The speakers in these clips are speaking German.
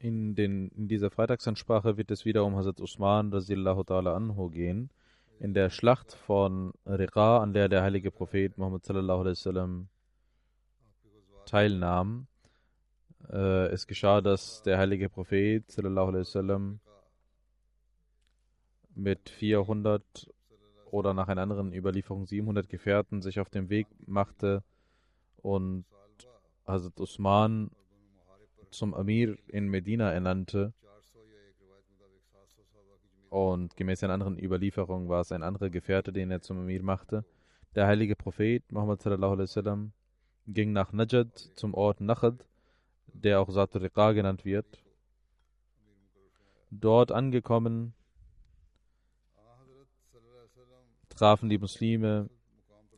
In, den, in dieser Freitagsansprache wird es wieder um Hazrat Usman ta'ala anhu gehen. In der Schlacht von Riqa, an der der heilige Prophet Muhammad sallallahu alaihi wasallam teilnahm, äh, es geschah, dass der heilige Prophet sallallahu alaihi wasallam mit 400 oder nach einer anderen Überlieferung 700 Gefährten sich auf den Weg machte und Hazrat Usman zum Amir in Medina ernannte. Und gemäß einer anderen Überlieferung war es ein anderer Gefährte, den er zum Amir machte. Der heilige Prophet Muhammad wasallam ging nach Najad zum Ort Nachad, der auch Satur Riqa genannt wird. Dort angekommen trafen die Muslime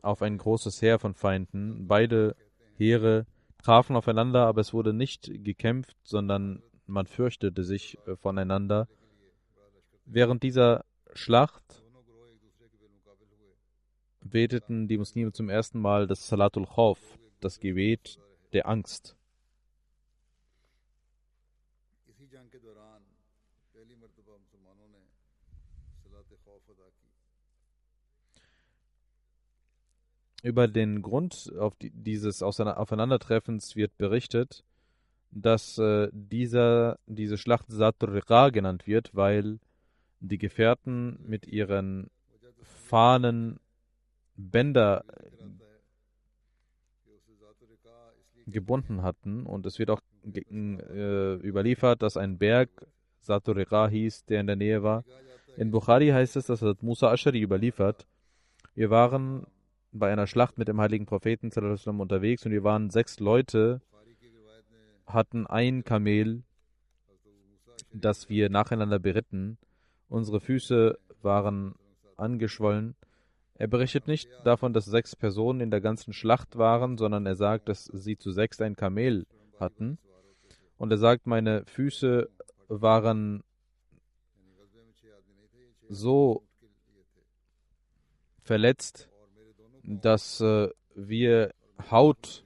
auf ein großes Heer von Feinden. Beide Heere trafen aufeinander, aber es wurde nicht gekämpft, sondern man fürchtete sich voneinander. Während dieser Schlacht beteten die Muslime zum ersten Mal das Salatul Khawf, das Gebet der Angst. Über den Grund auf die, dieses Aufeinandertreffens wird berichtet, dass äh, dieser, diese Schlacht Satr Riqa genannt wird, weil die Gefährten mit ihren Fahnen Bänder gebunden hatten und es wird auch äh, überliefert, dass ein Berg Satr Riqa hieß, der in der Nähe war. In Bukhari heißt es, dass Musa Ashari überliefert, wir waren bei einer Schlacht mit dem heiligen Propheten unterwegs und wir waren sechs Leute, hatten ein Kamel, das wir nacheinander beritten. Unsere Füße waren angeschwollen. Er berichtet nicht davon, dass sechs Personen in der ganzen Schlacht waren, sondern er sagt, dass sie zu sechs ein Kamel hatten. Und er sagt, meine Füße waren so verletzt, dass äh, wir Haut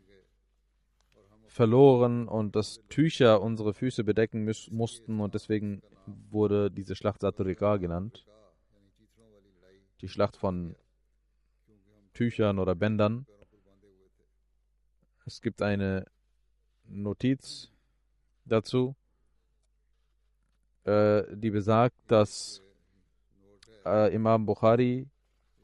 verloren und dass Tücher unsere Füße bedecken müß, mussten und deswegen wurde diese Schlacht Saturika genannt. Die Schlacht von Tüchern oder Bändern. Es gibt eine Notiz dazu, äh, die besagt, dass äh, Imam Bukhari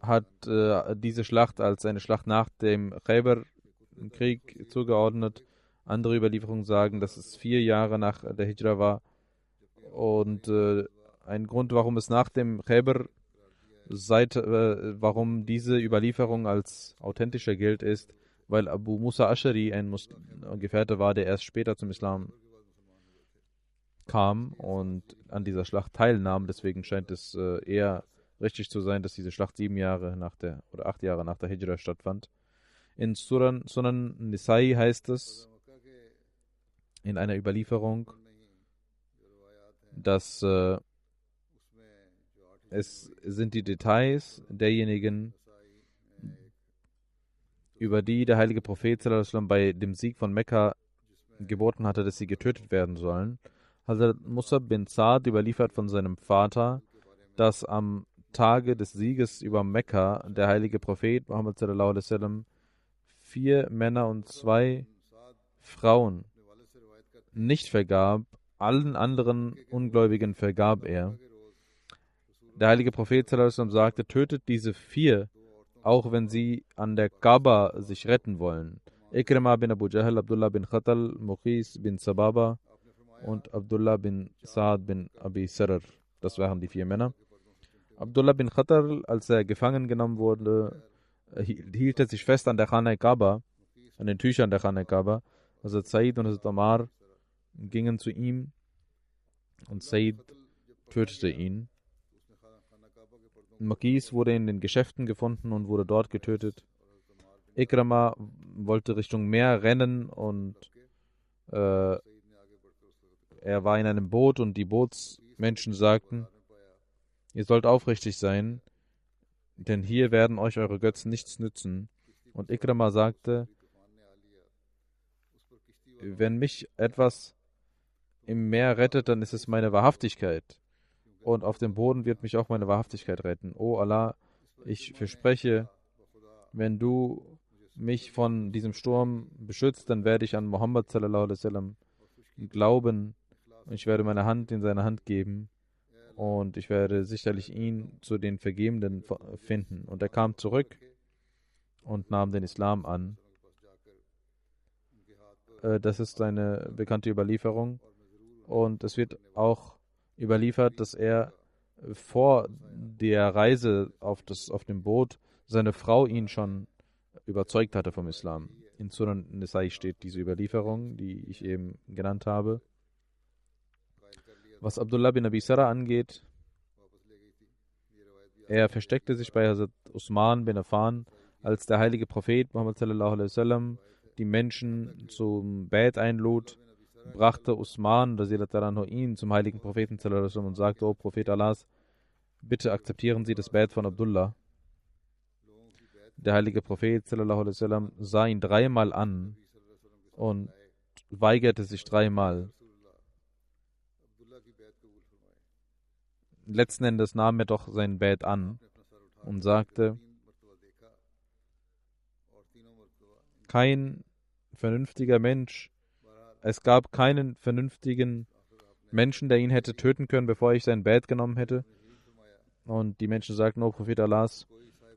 hat äh, diese Schlacht als eine Schlacht nach dem Khaybar-Krieg zugeordnet. Andere Überlieferungen sagen, dass es vier Jahre nach der Hijra war. Und äh, ein Grund, warum es nach dem Khaybar seit, äh, warum diese Überlieferung als authentischer gilt, ist, weil Abu Musa Ashari ein Mus Gefährte war, der erst später zum Islam kam und an dieser Schlacht teilnahm. Deswegen scheint es äh, eher richtig zu sein, dass diese Schlacht sieben Jahre nach der oder acht Jahre nach der Hijra stattfand. In Suran, Sunan Nisai heißt es in einer Überlieferung, dass äh, es sind die Details derjenigen, über die der heilige Prophet bei dem Sieg von Mekka geboten hatte, dass sie getötet werden sollen. Hazrat Musab bin Saad überliefert von seinem Vater, dass am Tage des Sieges über Mekka der heilige Prophet Muhammad vier Männer und zwei Frauen nicht vergab, allen anderen Ungläubigen vergab er. Der heilige Prophet sagte, tötet diese vier, auch wenn sie an der Kaaba sich retten wollen. Ikrima bin Abu Jahl, Abdullah bin Khatal, Muqis bin Sababa und Abdullah bin Saad bin Abi Sarar. Das waren die vier Männer. Abdullah bin Khatal, als er gefangen genommen wurde, hielt er sich fest an der Khana Kaaba, an den Tüchern der Khana Kaaba. Also Said und Hazrat Omar gingen zu ihm und Said tötete ihn. Makis wurde in den Geschäften gefunden und wurde dort getötet. Ikrama wollte Richtung Meer rennen und äh, er war in einem Boot und die Bootsmenschen sagten, ihr sollt aufrichtig sein, denn hier werden euch eure Götzen nichts nützen. Und Ikrama sagte, wenn mich etwas im Meer rettet, dann ist es meine Wahrhaftigkeit. Und auf dem Boden wird mich auch meine Wahrhaftigkeit retten. O Allah, ich verspreche, wenn du mich von diesem Sturm beschützt, dann werde ich an Muhammad sallallahu alaihi wasallam glauben und ich werde meine Hand in seine Hand geben und ich werde sicherlich ihn zu den Vergebenden finden. Und er kam zurück und nahm den Islam an. Äh, das ist eine bekannte Überlieferung. Und es wird auch überliefert, dass er vor der Reise auf, das, auf dem Boot seine Frau ihn schon überzeugt hatte vom Islam. In Sunan Nisai steht diese Überlieferung, die ich eben genannt habe. Was Abdullah bin Abi Sarah angeht, er versteckte sich bei Hazrat Usman bin Affan, als der heilige Prophet Muhammad sallallahu alaihi wasallam die Menschen zum Bett einlud, brachte Usman ihn zum heiligen Propheten sallallahu alaihi und sagte, O Prophet Allahs, bitte akzeptieren Sie das Bett von Abdullah. Der heilige Prophet sallam, sah ihn dreimal an und weigerte sich dreimal. Letzten Endes nahm er doch sein Bett an und sagte, kein vernünftiger Mensch, es gab keinen vernünftigen Menschen, der ihn hätte töten können, bevor ich sein Bett genommen hätte. Und die Menschen sagten, oh Prophet Allahs,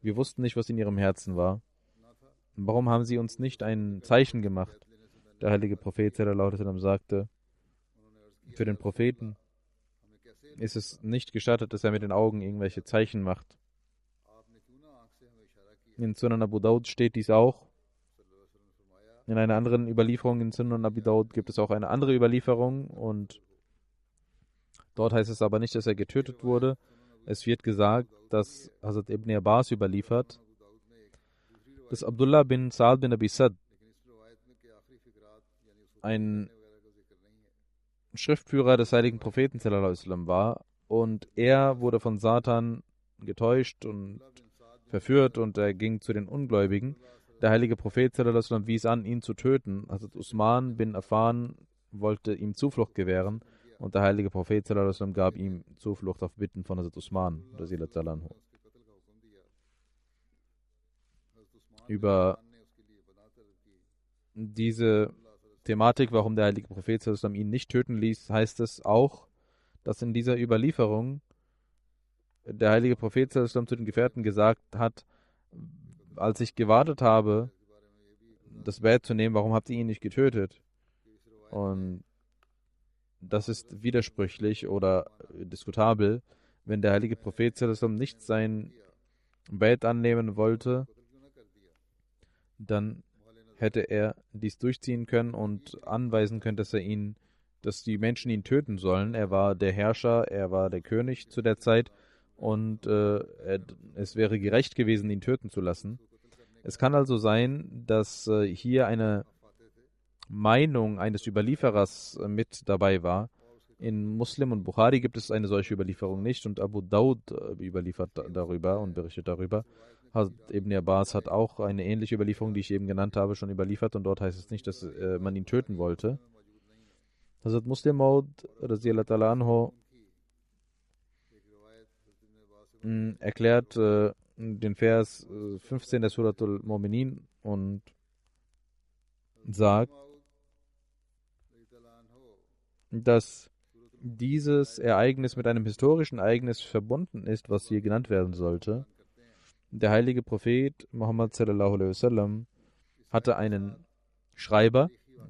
wir wussten nicht, was in ihrem Herzen war. Warum haben sie uns nicht ein Zeichen gemacht? Der heilige Prophet sagte, für den Propheten ist es nicht gestattet, dass er mit den Augen irgendwelche Zeichen macht. In Sunan Abu Daud steht dies auch. In einer anderen Überlieferung in Sunan Abu Daud gibt es auch eine andere Überlieferung und dort heißt es aber nicht, dass er getötet wurde, es wird gesagt, dass Hazrat Ibn Abbas überliefert, dass Abdullah bin Saad bin Abi Sad ein Schriftführer des heiligen Propheten war und er wurde von Satan getäuscht und verführt und er ging zu den Ungläubigen. Der heilige Prophet wies an, ihn zu töten. Hazrat Usman bin Affan wollte ihm Zuflucht gewähren und der heilige Prophet gab ihm Zuflucht auf Bitten von Hazrat Usman. Über diese Thematik, warum der heilige Prophet ihn nicht töten ließ, heißt es auch, dass in dieser Überlieferung der heilige Prophet zu den Gefährten gesagt hat, als ich gewartet habe, das Bett zu nehmen, warum habt ihr ihn nicht getötet? Und das ist widersprüchlich oder diskutabel, wenn der heilige Prophet nicht sein Bett annehmen wollte, dann hätte er dies durchziehen können und anweisen können, dass er ihn, dass die Menschen ihn töten sollen. Er war der Herrscher, er war der König zu der Zeit und äh, er, es wäre gerecht gewesen, ihn töten zu lassen. Es kann also sein, dass äh, hier eine Meinung eines Überlieferers äh, mit dabei war. In Muslim und Bukhari gibt es eine solche Überlieferung nicht und Abu Daud äh, überliefert darüber und berichtet darüber. Hazrat Ibn Abbas hat auch eine ähnliche Überlieferung, die ich eben genannt habe, schon überliefert und dort heißt es nicht, dass äh, man ihn töten wollte. Hazrat Muslim Maud anhu mh, erklärt äh, den Vers äh, 15 der Suratul Mu'minin und sagt, dass dieses Ereignis mit einem historischen Ereignis verbunden ist, was hier genannt werden sollte. Der heilige Prophet Muhammad wasallam hatte einen Schreiber,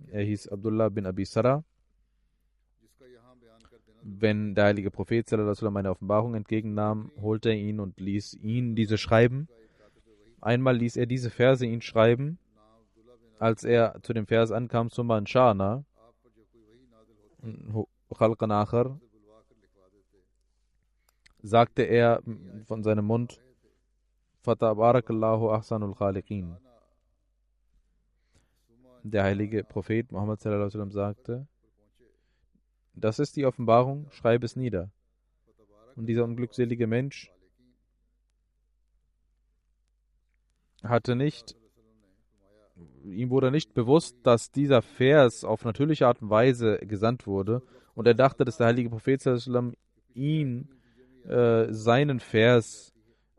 er hieß Abdullah bin Abi Sarah. Wenn der heilige Prophet wasallam eine Offenbarung entgegennahm, holte er ihn und ließ ihn diese schreiben. Einmal ließ er diese Verse ihn schreiben. Als er zu dem Vers ankam, Summa Shana, sagte er von seinem Mund, Fatabarakallahu ahsanul khaliqin. Der heilige Prophet Muhammad sallam, sagte, das ist die Offenbarung, schreibe es nieder. Und dieser unglückselige Mensch hatte nicht, ihm wurde nicht bewusst, dass dieser Vers auf natürliche Art und Weise gesandt wurde. Und er dachte, dass der heilige Prophet sallam, ihn, äh, seinen Vers,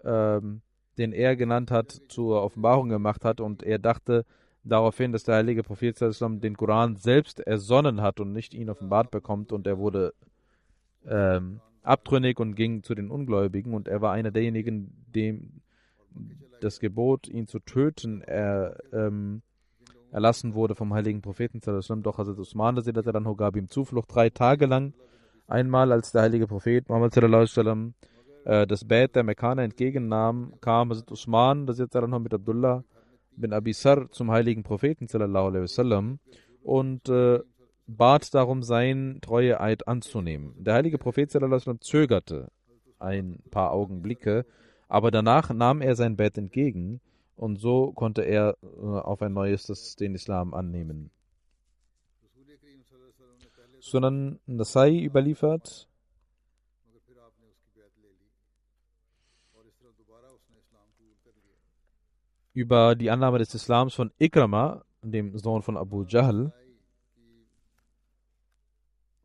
ähm, den er genannt hat, zur Offenbarung gemacht hat. Und er dachte daraufhin, dass der heilige Prophet den Koran selbst ersonnen hat und nicht ihn offenbart bekommt. Und er wurde ähm, abtrünnig und ging zu den Ungläubigen. Und er war einer derjenigen, dem das Gebot, ihn zu töten, er, ähm, erlassen wurde vom heiligen Propheten. Doch Hazrat Usman gab ihm Zuflucht drei Tage lang. Einmal, als der heilige Prophet Muhammad sallam, äh, das Bett der Mekkaner entgegennahm, kam Hazrat Usman mit Abdullah bin Abi Sar zum heiligen Propheten wasallam, und äh, bat darum, seinen Treueeid anzunehmen. Der heilige Prophet wasallam, zögerte ein paar Augenblicke, aber danach nahm er sein Bett entgegen und so konnte er äh, auf ein neues den Islam annehmen. Sunan Nasai überliefert, über die Annahme des Islams von Ikrama, dem Sohn von Abu Jahl.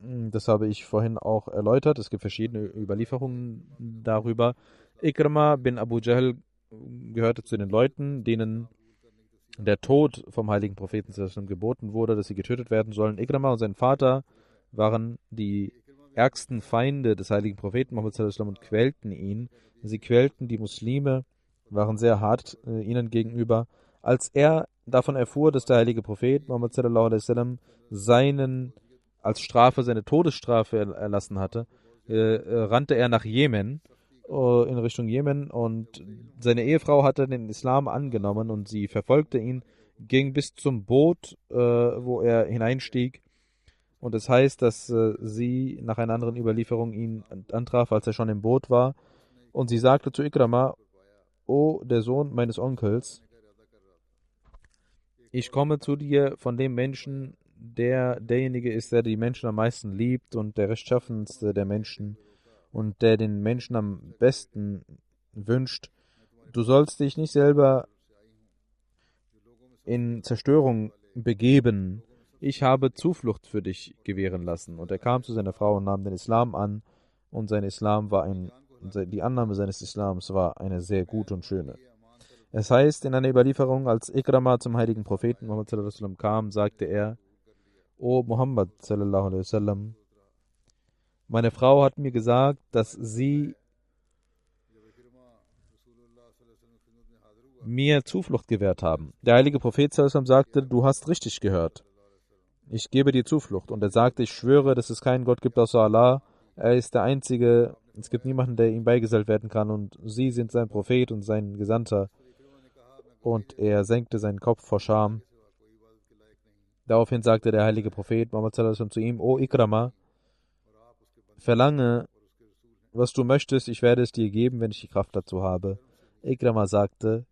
Das habe ich vorhin auch erläutert. Es gibt verschiedene Überlieferungen darüber. Ikrama bin Abu Jahl gehörte zu den Leuten, denen der Tod vom heiligen Propheten geboten wurde, dass sie getötet werden sollen. Ikrama und sein Vater waren die ärgsten Feinde des heiligen Propheten Muhammad und quälten ihn. Sie quälten die Muslime waren sehr hart äh, ihnen gegenüber. Als er davon erfuhr, dass der heilige Prophet Muhammad sallam, seinen als Strafe seine Todesstrafe erlassen hatte, äh, äh, rannte er nach Jemen äh, in Richtung Jemen und seine Ehefrau hatte den Islam angenommen und sie verfolgte ihn, ging bis zum Boot, äh, wo er hineinstieg. Und es das heißt, dass äh, sie nach einer anderen Überlieferung ihn antraf, als er schon im Boot war. Und sie sagte zu Ikrama, O der Sohn meines Onkels, ich komme zu dir von dem Menschen, der derjenige ist, der die Menschen am meisten liebt und der rechtschaffenste der Menschen und der den Menschen am besten wünscht. Du sollst dich nicht selber in Zerstörung begeben. Ich habe Zuflucht für dich gewähren lassen. Und er kam zu seiner Frau und nahm den Islam an, und sein Islam war ein die Annahme seines Islams war eine sehr gute und schöne. Es heißt in einer Überlieferung, als Ikrama zum heiligen Propheten Muhammad kam, sagte er, O Muhammad meine Frau hat mir gesagt, dass sie mir Zuflucht gewährt haben. Der heilige Prophet sagte, du hast richtig gehört. Ich gebe dir Zuflucht. Und er sagte, ich schwöre, dass es keinen Gott gibt außer Allah. Er ist der einzige es gibt niemanden, der ihm beigesellt werden kann und sie sind sein Prophet und sein Gesandter. Und er senkte seinen Kopf vor Scham. Daraufhin sagte der heilige Prophet Muhammad zu ihm, O Ikrama, verlange, was du möchtest, ich werde es dir geben, wenn ich die Kraft dazu habe. Ikrama sagte,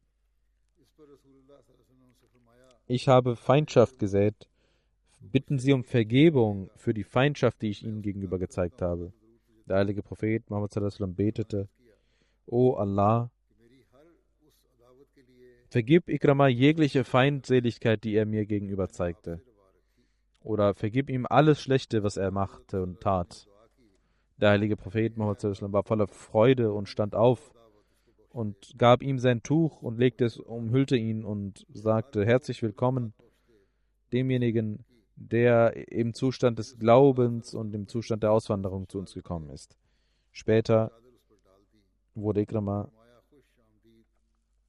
ich habe Feindschaft gesät. Bitten Sie um Vergebung für die Feindschaft, die ich Ihnen gegenüber gezeigt habe. Der heilige Prophet Muhammad betete, O Allah, Vergib Ikrama jegliche Feindseligkeit, die er mir gegenüber zeigte. Oder vergib ihm alles Schlechte, was er machte und tat. Der heilige Prophet Muhammad war voller Freude und stand auf und gab ihm sein Tuch und legte es, umhüllte ihn und sagte, herzlich willkommen demjenigen, der im Zustand des Glaubens und im Zustand der Auswanderung zu uns gekommen ist. Später wurde Ikrama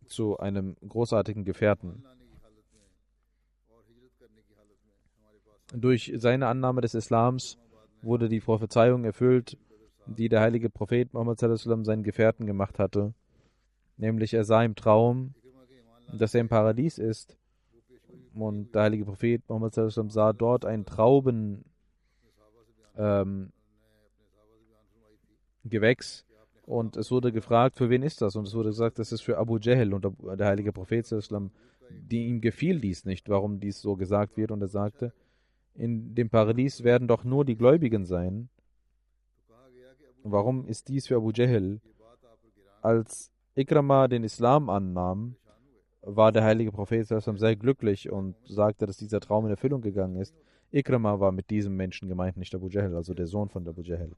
zu einem großartigen Gefährten. Durch seine Annahme des Islams wurde die Prophezeiung erfüllt, die der heilige Prophet Muhammad seinen Gefährten gemacht hatte. Nämlich er sah im Traum, dass er im Paradies ist. Und der heilige Prophet Muhammad sah dort ein Trauben ähm, Gewächs und es wurde gefragt, für wen ist das? Und es wurde gesagt, das ist für Abu Jahl und der heilige Prophet, die ihm gefiel dies nicht, warum dies so gesagt wird. Und er sagte, in dem Paradies werden doch nur die Gläubigen sein. Warum ist dies für Abu Jahl? Als Ikrama den Islam annahm, war der heilige Prophet sehr glücklich und sagte, dass dieser Traum in Erfüllung gegangen ist. Ikrama war mit diesem Menschen gemeint, nicht Abu Jahl, also der Sohn von Abu Jahl.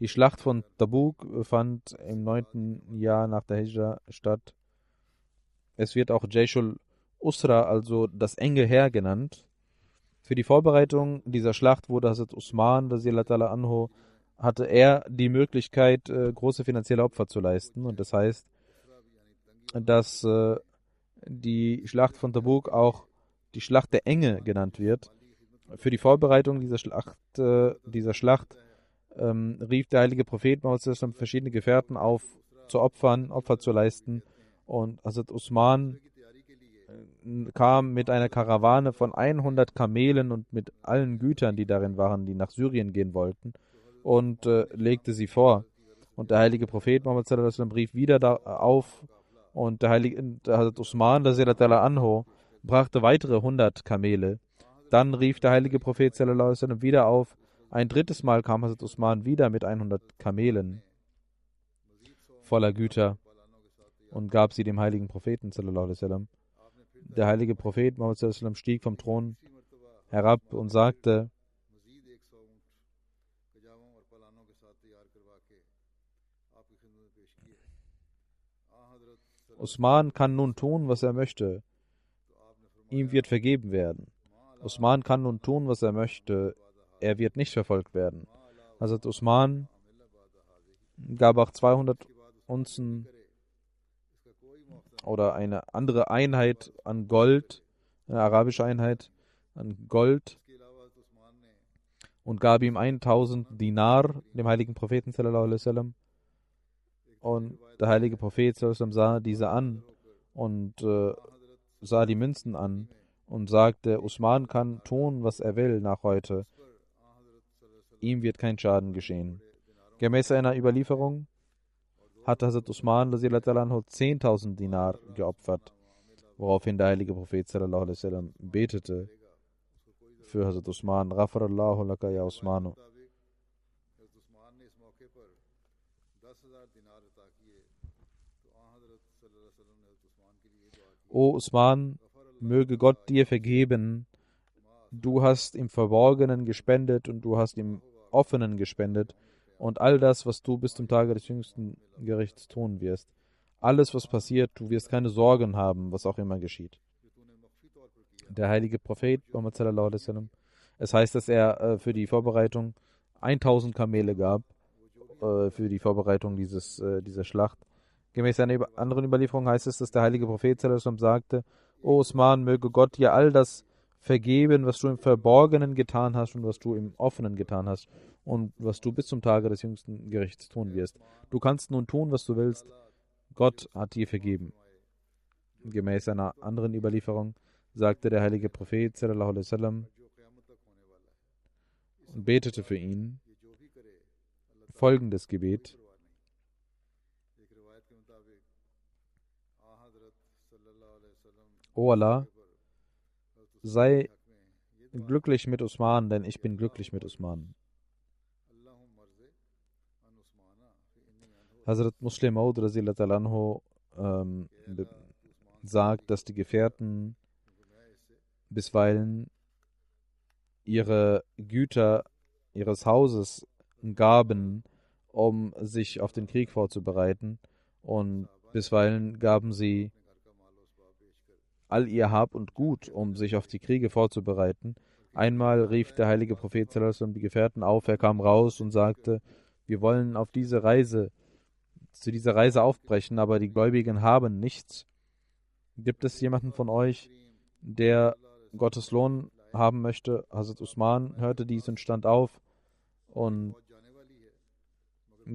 Die Schlacht von Tabuk fand im neunten Jahr nach der Hijra statt. Es wird auch Jayshul Usra, also das enge Heer genannt. Für die Vorbereitung dieser Schlacht wurde Hazrat Usman, anho, hatte er die Möglichkeit, äh, große finanzielle Opfer zu leisten. Und das heißt, dass äh, die Schlacht von Tabuk auch die Schlacht der Enge genannt wird. Für die Vorbereitung dieser Schlacht, äh, dieser Schlacht ähm, rief der heilige Prophet Muhammad verschiedene Gefährten auf, zu opfern, Opfer zu leisten. Und Hazrat Usman kam mit einer Karawane von 100 Kamelen und mit allen Gütern, die darin waren, die nach Syrien gehen wollten, und äh, legte sie vor. Und der heilige Prophet Muhammad rief wieder da auf und der heilige der Hazrat Usman anho brachte weitere 100 Kamele. Dann rief der heilige Prophet wieder auf ein drittes Mal kam Hazrat Usman wieder mit 100 Kamelen voller Güter und gab sie dem heiligen Propheten. Der heilige Prophet Muhammad stieg vom Thron herab und sagte, Usman kann nun tun, was er möchte. Ihm wird vergeben werden. Usman kann nun tun, was er möchte er wird nicht verfolgt werden. Hazrat Usman gab auch 200 Unzen oder eine andere Einheit an Gold, eine arabische Einheit an Gold und gab ihm 1000 Dinar, dem heiligen Propheten sallam, und der heilige Prophet sah diese an und äh, sah die Münzen an und sagte, Usman kann tun, was er will nach heute ihm wird kein Schaden geschehen. Gemäß einer Überlieferung hat Hazrat Usman 10.000 Dinar geopfert, woraufhin der heilige Prophet betete für Hazrat Usman, Ghafarallahu laka ya Usmanu. O Usman, möge Gott dir vergeben, du hast im Verborgenen gespendet und du hast im Offenen gespendet und all das, was du bis zum Tage des jüngsten Gerichts tun wirst. Alles, was passiert, du wirst keine Sorgen haben, was auch immer geschieht. Der heilige Prophet, es heißt, dass er äh, für die Vorbereitung 1000 Kamele gab, äh, für die Vorbereitung dieses, äh, dieser Schlacht. Gemäß einer anderen Überlieferung heißt es, dass der heilige Prophet sagte, O Osman, möge Gott dir all das vergeben, was du im Verborgenen getan hast und was du im Offenen getan hast und was du bis zum Tage des jüngsten Gerichts tun wirst. Du kannst nun tun, was du willst. Gott hat dir vergeben. Gemäß einer anderen Überlieferung sagte der heilige Prophet sallam, und betete für ihn folgendes Gebet. O Allah, sei glücklich mit Usman, denn ich bin glücklich mit Usman. Hazrat Muslim Maud anhu, ähm, sagt, dass die Gefährten bisweilen ihre Güter ihres Hauses gaben, um sich auf den Krieg vorzubereiten und bisweilen gaben sie all ihr Hab und Gut, um sich auf die Kriege vorzubereiten. Einmal rief der heilige Prophet die Gefährten auf, er kam raus und sagte, wir wollen auf diese Reise, zu dieser Reise aufbrechen, aber die Gläubigen haben nichts. Gibt es jemanden von euch, der Gottes Lohn haben möchte? Hazrat Usman hörte dies und stand auf und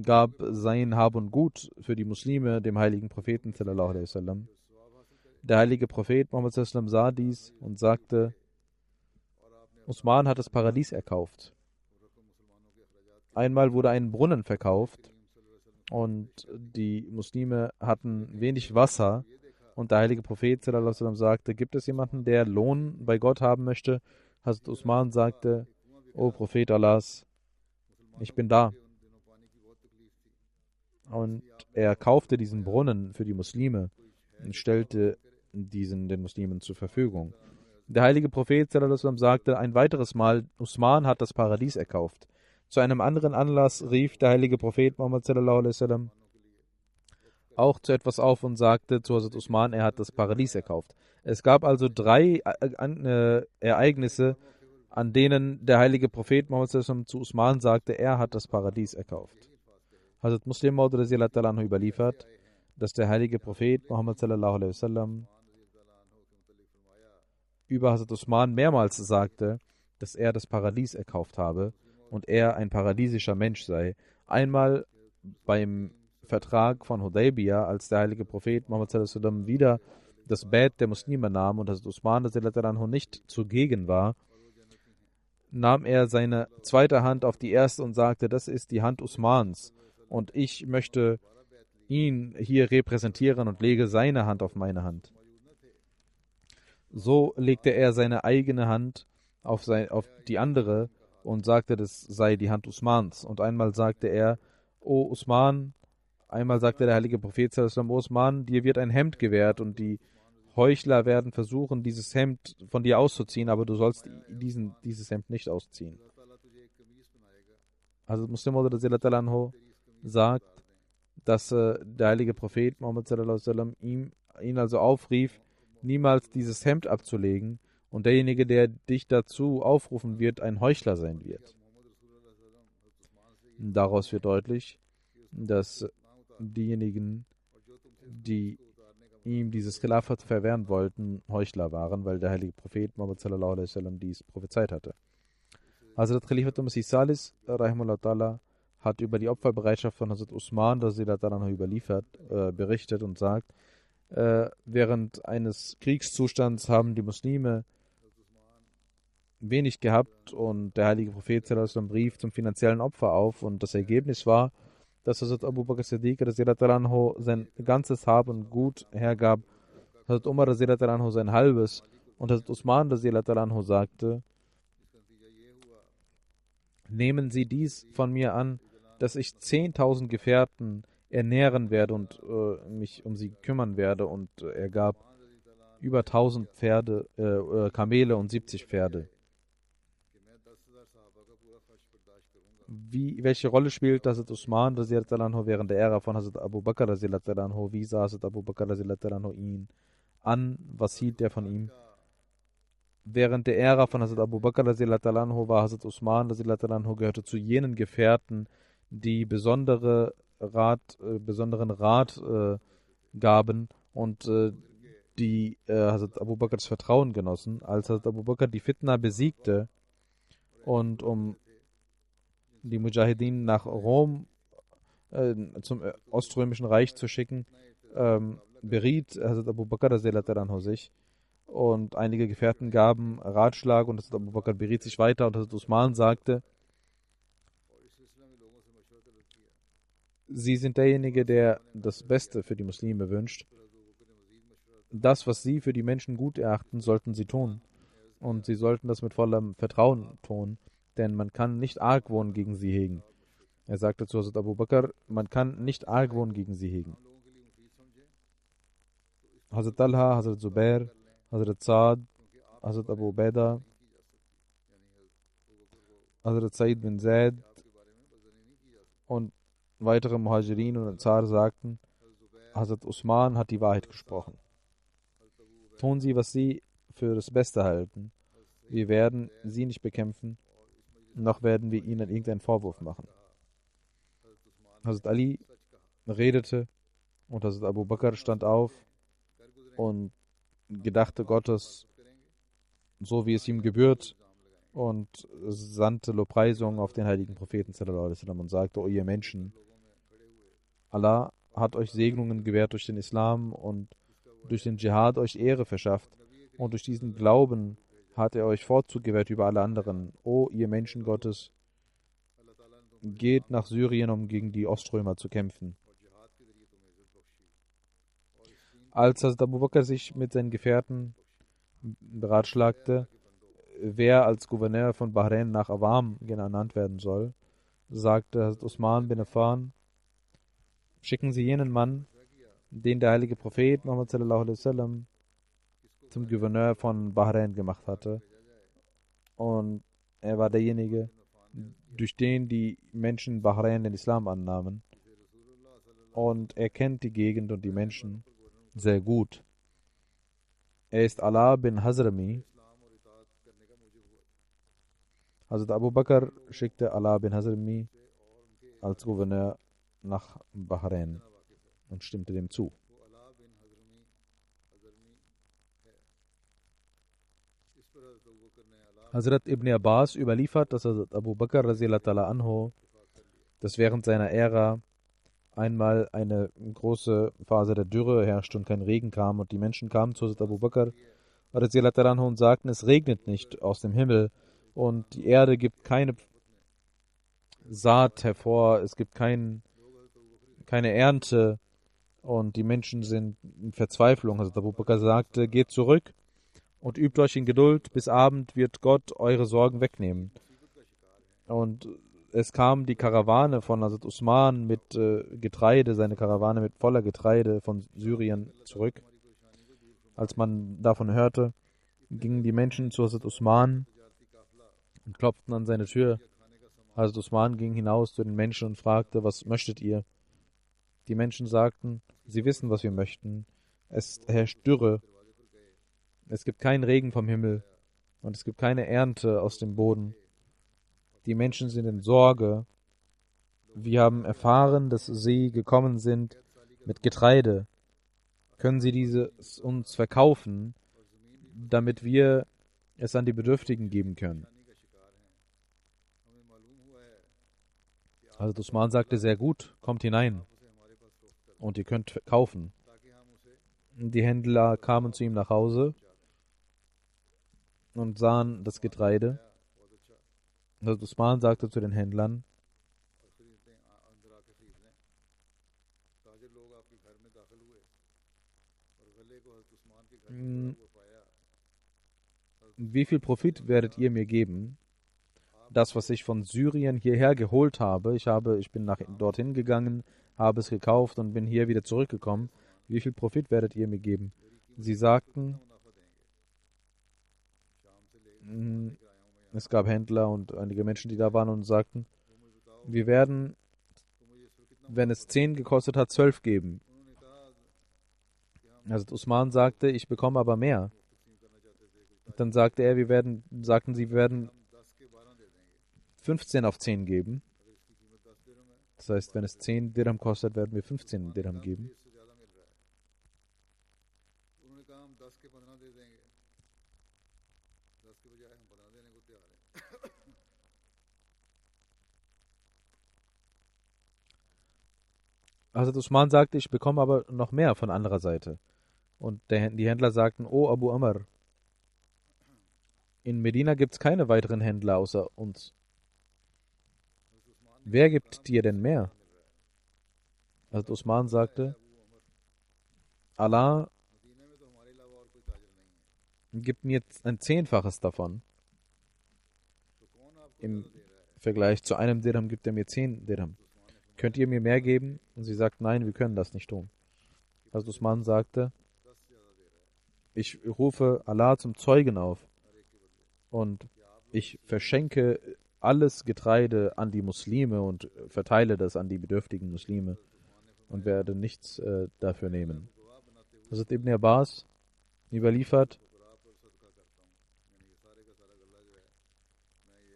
gab sein Hab und Gut für die Muslime dem heiligen Propheten. Der heilige Prophet Muhammad sah dies und sagte, Usman hat das Paradies erkauft. Einmal wurde ein Brunnen verkauft und die Muslime hatten wenig Wasser und der heilige Prophet sagte, gibt es jemanden, der Lohn bei Gott haben möchte? Hazrat Usman sagte, O Prophet Allahs, ich bin da. Und er kaufte diesen Brunnen für die Muslime und stellte diesen den Muslimen zur Verfügung. Der heilige Prophet sagte ein weiteres Mal, Usman hat das Paradies erkauft. Zu einem anderen Anlass rief der heilige Prophet Muhammad auch zu etwas auf und sagte zu Hazrat Usman, er hat das Paradies erkauft. Es gab also drei äh, äh, Ereignisse, an denen der heilige Prophet Muhammad zu Usman sagte, er hat das Paradies erkauft. Hazrat Muslim Maud überliefert, dass der heilige Prophet Muhammad über Hazrat Usman mehrmals sagte, dass er das Paradies erkauft habe und er ein paradiesischer Mensch sei. Einmal beim Vertrag von Hudaybiyah, als der heilige Prophet Muhammad wieder das Bett der Muslime nahm und Hazrat Usman nicht zugegen war, nahm er seine zweite Hand auf die erste und sagte, das ist die Hand Usmans und ich möchte ihn hier repräsentieren und lege seine Hand auf meine Hand. So legte er seine eigene Hand auf, sein, auf die andere und sagte, das sei die Hand Usmans. Und einmal sagte er, O Usman, einmal sagte der heilige Prophet, O Usman, dir wird ein Hemd gewährt und die Heuchler werden versuchen, dieses Hemd von dir auszuziehen, aber du sollst diesen, dieses Hemd nicht ausziehen. Also Muslim anhu sagt, dass äh, der heilige Prophet Muhammad sallam, ihm, ihn also aufrief, niemals dieses Hemd abzulegen und derjenige, der dich dazu aufrufen wird, ein Heuchler sein wird. Daraus wird deutlich, dass diejenigen, die ihm dieses Khilafat verwehren wollten, Heuchler waren, weil der heilige Prophet Muhammad sallallahu alaihi wasallam dies prophezeit hatte. Hazrat Khalifat Masih Salis rahimahullah hat über die Opferbereitschaft von Hazrat Usman überliefert, äh, berichtet und sagt, äh, während eines Kriegszustands haben die Muslime wenig gehabt und der heilige Prophet einen Brief zum finanziellen Opfer auf und das Ergebnis war, dass Hazrat Abu Bakr Siddiq sein ganzes Hab und Gut hergab, Hazrat Umar sein halbes und Hazrat Usman sagte, nehmen Sie dies von mir an, dass ich 10.000 Gefährten ernähren werde und äh, mich um sie kümmern werde und äh, er gab über 1000 Pferde, äh, äh Kamele und 70 Pferde. wie, welche Rolle spielt Hazrat Usman während der Ära von Hazrat Abu Bakr Wie sah Hazrat Abu Bakr ihn an? Was hielt er von ihm? Während der Ära von Hazrat Abu Bakr war Hazrat Usman gehörte zu jenen Gefährten, die besondere Rat, äh, besonderen Rat äh, gaben und äh, die äh, Hazrat Abu Bakrs Vertrauen genossen. Als Hazrat Abu Bakr die Fitna besiegte und um die Mujahideen nach Rom äh, zum äh, Oströmischen Reich zu schicken, ähm, beriet Hazrat Abu Bakr sich und einige Gefährten gaben Ratschlag und Hazrat Abu Bakr beriet sich weiter und Hazrat Usman sagte, Sie sind derjenige, der das Beste für die Muslime wünscht. Das, was Sie für die Menschen gut erachten, sollten Sie tun. Und Sie sollten das mit vollem Vertrauen tun denn man kann nicht Argwohn gegen sie hegen. Er sagte zu Hazrat Abu Bakr, man kann nicht Argwohn gegen sie hegen. Hazrat Talha, Hazrat Zubair, Hazrat Saad, Hazrat Abu Ubaidah, Hazrat Said bin Zaid und weitere Muhajirin und Ansar sagten, Hazrat Usman hat die Wahrheit gesprochen. Tun Sie, was Sie für das Beste halten. Wir werden Sie nicht bekämpfen, noch werden wir Ihnen irgendeinen Vorwurf machen. Hazrat Ali redete und Hazrat Abu Bakr stand auf und gedachte Gottes, so wie es ihm gebührt, und sandte Lobpreisungen auf den heiligen Propheten und sagte, O ihr Menschen, Allah hat euch Segnungen gewährt durch den Islam und durch den Dschihad euch Ehre verschafft und durch diesen Glauben hat er euch Vorzug gewährt über alle anderen. O ihr Menschen Gottes, geht nach Syrien, um gegen die Oströmer zu kämpfen. Als Hazrat Abu Bakr sich mit seinen Gefährten beratschlagte, wer als Gouverneur von Bahrain nach Awam genannt werden soll, sagte Hazrat Usman bin Affan, schicken Sie jenen Mann, den der heilige Prophet Muhammad zum Gouverneur von Bahrain gemacht hatte. Und er war derjenige, durch den die Menschen Bahrain den Islam annahmen. Und er kennt die Gegend und die Menschen sehr gut. Er ist Allah bin Hazrami. Also Abu Bakr schickte Allah bin Hazrami als Gouverneur nach Bahrain und stimmte dem zu. Hazrat ibn Abbas überliefert, dass Hazrat Abu Bakr anho, dass während seiner Ära einmal eine große Phase der Dürre herrschte und kein Regen kam und die Menschen kamen zu Hazrat Abu Bakr anho und sagten, es regnet nicht aus dem Himmel und die Erde gibt keine Saat hervor, es gibt kein, keine Ernte und die Menschen sind in Verzweiflung. Also Abu Bakr sagte, geht zurück und übt euch in Geduld, bis Abend wird Gott eure Sorgen wegnehmen. Und es kam die Karawane von Hazrat Usman mit äh, Getreide, seine Karawane mit voller Getreide von Syrien zurück. Als man davon hörte, gingen die Menschen zu Hazrat Usman und klopften an seine Tür. Hazrat Usman ging hinaus zu den Menschen und fragte, was möchtet ihr? Die Menschen sagten, sie wissen, was wir möchten. Es herrscht Dürre es gibt keinen Regen vom Himmel und es gibt keine Ernte aus dem Boden. Die Menschen sind in Sorge. Wir haben erfahren, dass sie gekommen sind mit Getreide. Können sie dieses uns verkaufen, damit wir es an die Bedürftigen geben können? Also Usman sagte sehr gut, kommt hinein und ihr könnt kaufen. Die Händler kamen zu ihm nach Hause und sahen das Getreide. Und Usman sagte zu den Händlern, wie viel Profit werdet ihr mir geben? Das, was ich von Syrien hierher geholt habe, ich habe, ich bin nach dorthin gegangen, habe es gekauft und bin hier wieder zurückgekommen. Wie viel Profit werdet ihr mir geben? Sie sagten, Mhm. Es gab Händler und einige Menschen, die da waren und sagten, wir werden, wenn es 10 gekostet hat, 12 geben. Also Usman sagte, ich bekomme aber mehr. Dann sagte er, wir werden, sagten sie, wir werden 15 auf 10 geben. Das heißt, wenn es 10 Dirham kostet, werden wir 15 Dirham geben. Hazrat Usman sagte, ich bekomme aber noch mehr von anderer Seite. Und der, die Händler sagten, O Abu Amr, in Medina gibt es keine weiteren Händler außer uns. Wer gibt dir denn mehr? Hazrat Usman sagte, Allah gibt mir ein Zehnfaches davon. Im Vergleich zu einem Dirham gibt er mir zehn Dirham. Könnt ihr mir mehr geben? Und sie sagt, nein, wir können das nicht tun. Also Usman sagte, ich rufe Allah zum Zeugen auf und ich verschenke alles Getreide an die Muslime und verteile das an die bedürftigen Muslime und werde nichts äh, dafür nehmen. Hazrat Ibn Abbas überliefert,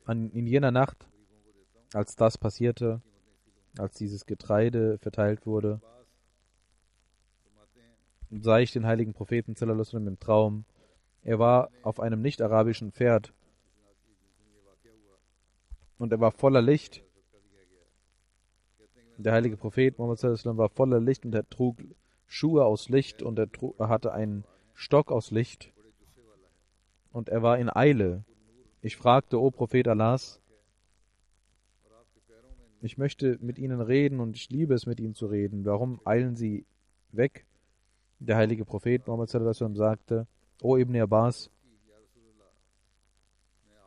an, in jener Nacht, als das passierte, als dieses Getreide verteilt wurde, sah ich den heiligen Propheten im Traum. Er war auf einem nicht-arabischen Pferd und er war voller Licht. Der heilige Prophet Muhammad war voller Licht und er trug Schuhe aus Licht und er, trug, er hatte einen Stock aus Licht und er war in Eile. Ich fragte, O Prophet Allahs, ich möchte mit Ihnen reden und ich liebe es, mit Ihnen zu reden. Warum eilen Sie weg? Der heilige Prophet Muhammad sagte, O Ibn Abbas,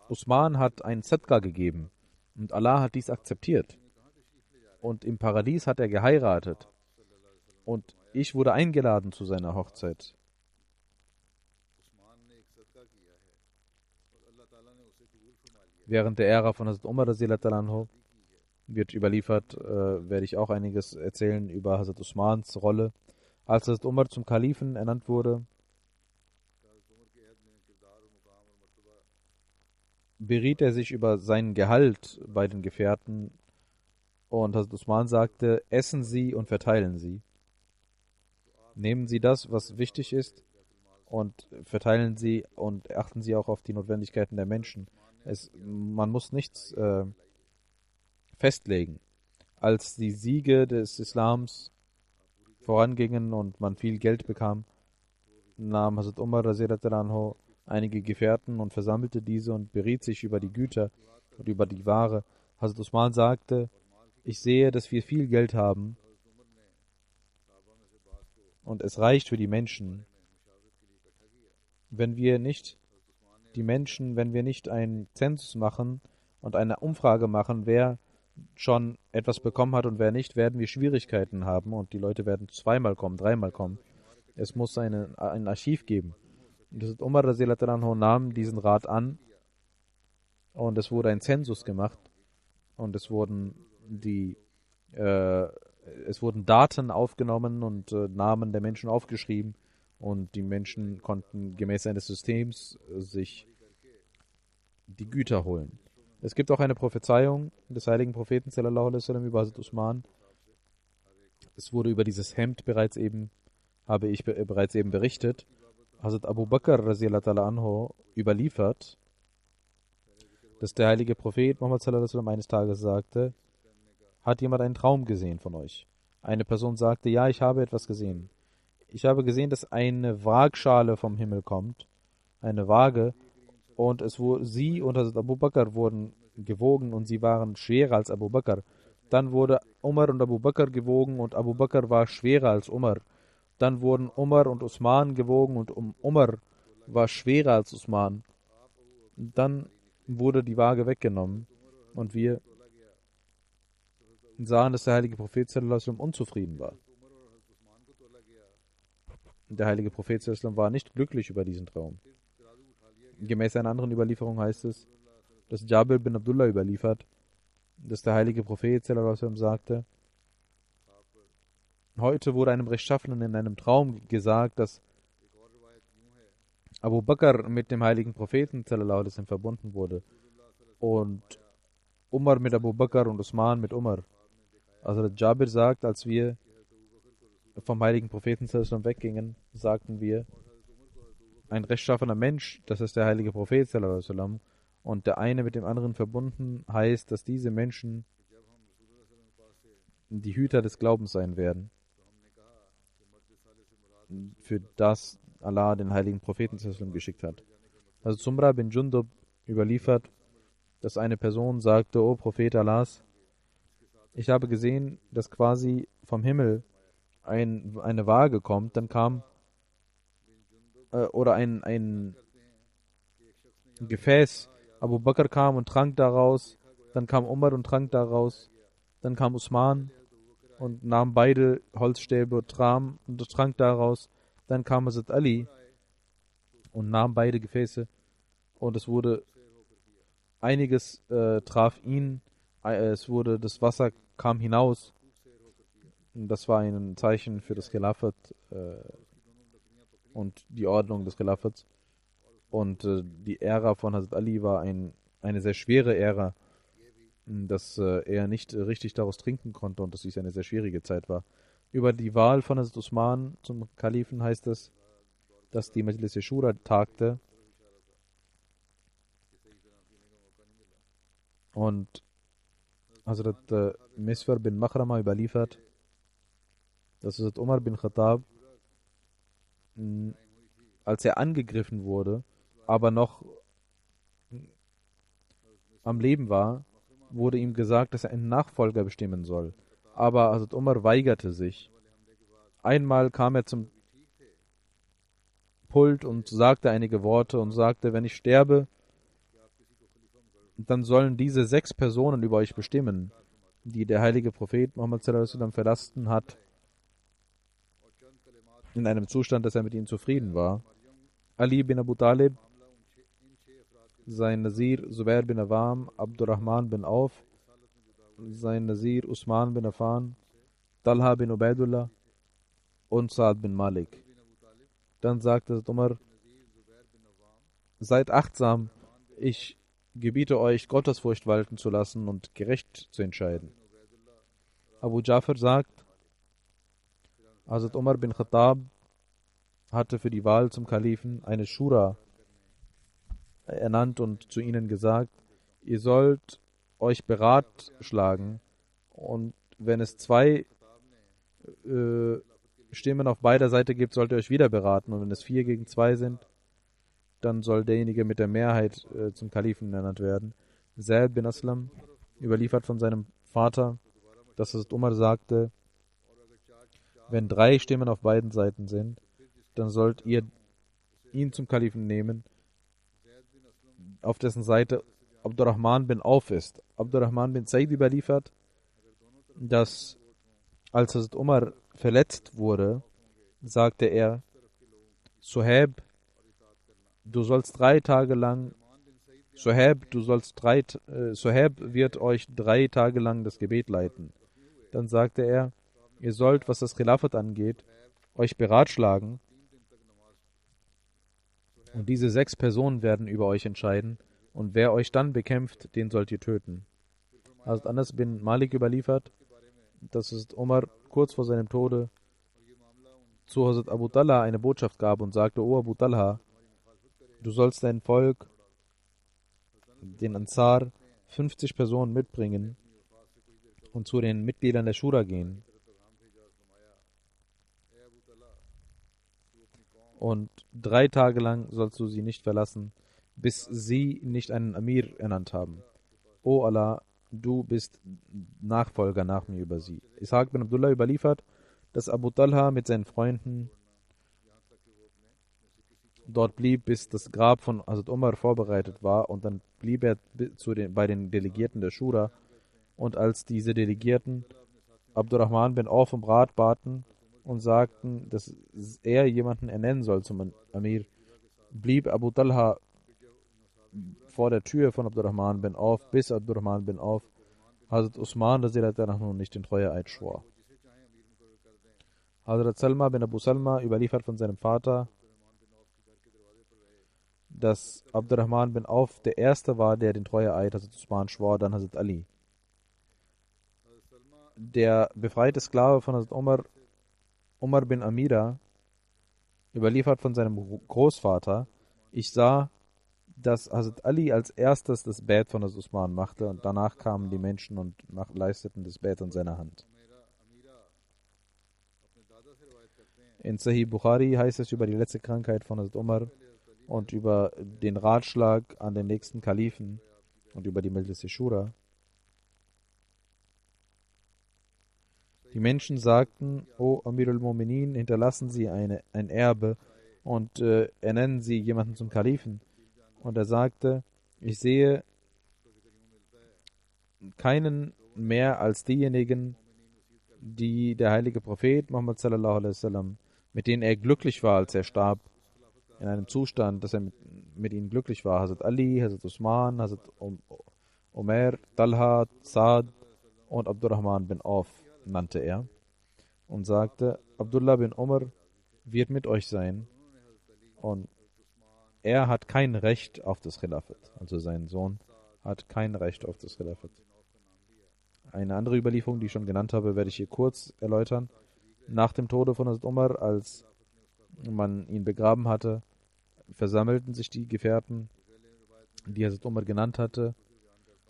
Usman hat ein Sadqa gegeben und Allah hat dies akzeptiert. Und im Paradies hat er geheiratet. Und ich wurde eingeladen zu seiner Hochzeit. Während der Ära von Hazrat Umar wird überliefert, äh, werde ich auch einiges erzählen über Hazrat Usmans Rolle. Als Hazrat Umar zum Kalifen ernannt wurde, beriet er sich über sein Gehalt bei den Gefährten und Hazrat Usman sagte, essen Sie und verteilen Sie. Nehmen Sie das, was wichtig ist und verteilen Sie und achten Sie auch auf die Notwendigkeiten der Menschen. Es, man muss nichts äh, festlegen. Als die Siege des Islams vorangingen und man viel Geld bekam, nahm Hazrat Umar anhu einige Gefährten und versammelte diese und beriet sich über die Güter und über die Ware. Hazrat Usman sagte, ich sehe, dass wir viel Geld haben und es reicht für die Menschen. Wenn wir nicht die Menschen, wenn wir nicht einen Zensus machen und eine Umfrage machen, wer schon etwas bekommen hat und wer nicht, werden wir Schwierigkeiten haben und die Leute werden zweimal kommen, dreimal kommen. Es muss eine, ein Archiv geben. Und das Umar nahm diesen Rat an und es wurde ein Zensus gemacht und es wurden die äh, es wurden Daten aufgenommen und äh, Namen der Menschen aufgeschrieben und die Menschen konnten gemäß eines Systems äh, sich die Güter holen. Es gibt auch eine Prophezeiung des heiligen Propheten sallallahu alaihi wasallam über Hazrat Usman. Es wurde über dieses Hemd bereits eben habe ich be bereits eben berichtet Hazrat Abu Bakr anhu überliefert, dass der heilige Prophet Muhammad eines Tages sagte, hat jemand einen Traum gesehen von euch? Eine Person sagte, ja, ich habe etwas gesehen. Ich habe gesehen, dass eine Waagschale vom Himmel kommt, eine Waage, und es wurde, sie und Hazrat Abu Bakr wurden gewogen und sie waren schwerer als Abu Bakr. Dann wurde Umar und Abu Bakr gewogen und Abu Bakr war schwerer als Umar. Dann wurden Umar und Usman gewogen und Umar war schwerer als Usman. Dann wurde die Waage weggenommen und wir sahen, dass der heilige Prophet unzufrieden war. Der heilige Prophet war nicht glücklich über diesen Traum. Gemäß einer anderen Überlieferung heißt es, dass Jabir bin Abdullah überliefert, dass der heilige Prophet sagte, Heute wurde einem Rechtschaffenen in einem Traum gesagt, dass Abu Bakr mit dem heiligen Propheten verbunden wurde und Umar mit Abu Bakr und Usman mit Umar. Also Jabir sagt, als wir vom heiligen Propheten weggingen, sagten wir, ein rechtschaffener Mensch, das ist der heilige Prophet und der eine mit dem anderen verbunden heißt, dass diese Menschen die Hüter des Glaubens sein werden für das Allah den heiligen Propheten geschickt hat. Also Zumra bin Jundub überliefert, dass eine Person sagte, O Prophet Allahs, ich habe gesehen, dass quasi vom Himmel ein, eine Waage kommt, dann kam äh, oder ein, ein Gefäß, Abu Bakr kam und trank daraus, Dann kam Umar und trank daraus. Dann kam Usman und nahm beide Holzstäbe und Tram und trank daraus. Dann kam Hazrat Ali und nahm beide Gefäße und es wurde einiges äh, traf ihn. Äh, Es wurde das Wasser kam hinaus. Das war ein Zeichen für das Khilafat äh, und die Ordnung des Khilafats. Und äh, die Ära von Hazrat Ali war ein, eine sehr schwere Ära, dass äh, er nicht äh, richtig daraus trinken konnte und dass dies eine sehr schwierige Zeit war. Über die Wahl von Hazrat Usman zum Kalifen heißt es, dass die Majlis Shura tagte und Hazrat äh, Miswar bin Makhrama überliefert, dass Hazrat Umar bin Khattab, als er angegriffen wurde, aber noch am Leben war, wurde ihm gesagt, dass er einen Nachfolger bestimmen soll. Aber Hazrat Umar weigerte sich. Einmal kam er zum Pult und sagte einige Worte und sagte, wenn ich sterbe, dann sollen diese sechs Personen über euch bestimmen, die der heilige Prophet Muhammad verlassen hat, in einem Zustand, dass er mit ihnen zufrieden war. Ali bin Abu Talib, sein Nazir Zubair bin Awam, Abdurrahman bin Auf, sein Nazir Usman bin Affan, Talha bin Ubaidullah und Saad bin Malik. Dann sagte Umar, seid achtsam, ich gebiete euch, Gottesfurcht walten zu lassen und gerecht zu entscheiden. Abu Jafar sagt, Hazrat Umar bin Khattab hatte für die Wahl zum Kalifen eine Shura ernannt und zu ihnen gesagt, ihr sollt euch beratschlagen und wenn es zwei äh, Stimmen auf beider Seite gibt, sollt ihr euch wieder beraten. Und wenn es vier gegen zwei sind, dann soll derjenige mit der Mehrheit äh, zum Kalifen ernannt werden. Zaid bin Aslam überliefert von seinem Vater, dass es Umar sagte, wenn drei Stimmen auf beiden Seiten sind, dann sollt ihr ihn zum Kalifen nehmen, auf dessen Seite Abdurrahman bin Auf ist. Abdurrahman bin Zaid überliefert, dass als Hazrat Umar verletzt wurde, sagte er, Suhaib, du sollst drei Tage lang, Suhaib, du sollst drei, äh, Suhaib wird euch drei Tage lang das Gebet leiten. Dann sagte er, ihr sollt, was das Khilafat angeht, euch beratschlagen und diese sechs Personen werden über euch entscheiden und wer euch dann bekämpft, den sollt ihr töten. Hazrat Anas bin Malik überliefert, dass es Omar kurz vor seinem Tode zu Hazrat Abu Talha eine Botschaft gab und sagte, O Abu Talha, du sollst dein Volk, den Ansar, 50 Personen mitbringen und zu den Mitgliedern der Shura gehen. Und drei Tage lang sollst du sie nicht verlassen, bis sie nicht einen Amir ernannt haben. O Allah, du bist Nachfolger nach mir über sie. Ishaq bin Abdullah überliefert, dass Abu Talha mit seinen Freunden dort blieb, bis das Grab von Hazrat Umar vorbereitet war und dann blieb er zu den, bei den Delegierten der Shura und als diese Delegierten Abdurrahman bin Auf um Rat baten und sagten, dass er jemanden ernennen soll zum Amir, blieb Abu Talha vor der Tür von Abdurrahman bin Auf, bis Abdurrahman bin Auf Hazrat Usman noch nicht den Treueeid schwor. Hazrat Salma bin Abu Salma überliefert von seinem Vater, dass Abdurrahman bin Auf der Erste war, der den Treueeid Hazrat Usman schwor, dann Hazrat Ali. Der befreite Sklave von Hazrat Umar, Umar bin Amira, überliefert von seinem Großvater, ich sah, dass Hazrat Ali als erstes das Bett von Hazrat Usman machte und danach kamen die Menschen und leisteten das Bett in seiner Hand. In Sahih Bukhari heißt es über die letzte Krankheit von Hazrat Umar und über den Ratschlag an den nächsten Kalifen und über die Majlis Shura. Die Menschen sagten, O Amir al-Mu'minin, hinterlassen Sie eine, ein Erbe und äh, ernennen Sie jemanden zum Kalifen. Und er sagte, ich sehe, keinen mehr als diejenigen, die der heilige Prophet Muhammad sallallahu alaihi wasallam, mit denen er glücklich war, als er starb, in einem Zustand, dass er mit, mit ihnen glücklich war. Hazrat Ali, Hazrat Usman, Hazrat Omer, Talha, Saad und Abdurrahman bin Auf nannte er und sagte, Abdullah bin Umar wird mit euch sein und er hat kein Recht auf das Khilafat, also sein Sohn hat kein Recht auf das Khilafat. Eine andere Überlieferung, die ich schon genannt habe, werde ich hier kurz erläutern. Nach dem Tode von Hazrat Umar, als man ihn begraben hatte, versammelten sich die Gefährten, die Hazrat Umar genannt hatte.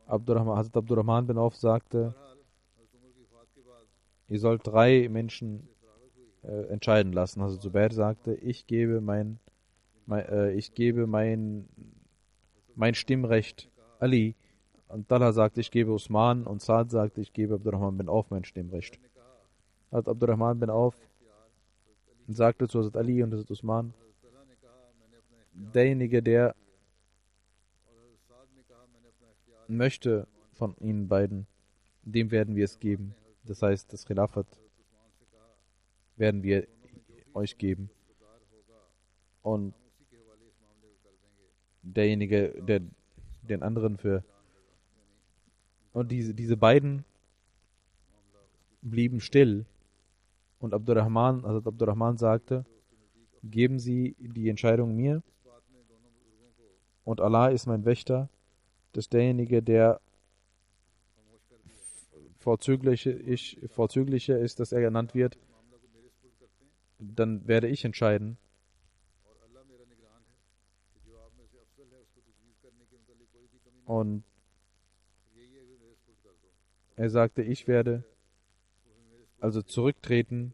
Hazrat Abdurrahman bin Auf sagte, ihr sollt drei Menschen äh, entscheiden lassen. Hazrat Zubair sagte, ich gebe mein, mein äh, ich gebe mein, mein Stimmrecht Ali. Und Talha sagte, ich gebe Usman. Und Saad sagte, ich gebe Abdurrahman bin Auf mein Stimmrecht. Hat Abdurrahman bin Auf sagte zu Hazrat Ali und Hazrat Usman, derjenige, der möchte von ihnen beiden, dem werden wir es geben. Das heißt, das Khilafat werden wir euch geben. Und derjenige, der den anderen für. Und diese, diese beiden blieben still. Und Abdurrahman, also Abdurrahman sagte, geben Sie die Entscheidung mir. Und Allah ist mein Wächter, dass derjenige, der vorzüglicher, ich, vorzüglicher ist, dass er genannt wird, dann werde ich entscheiden. Und er sagte, ich werde also zurücktreten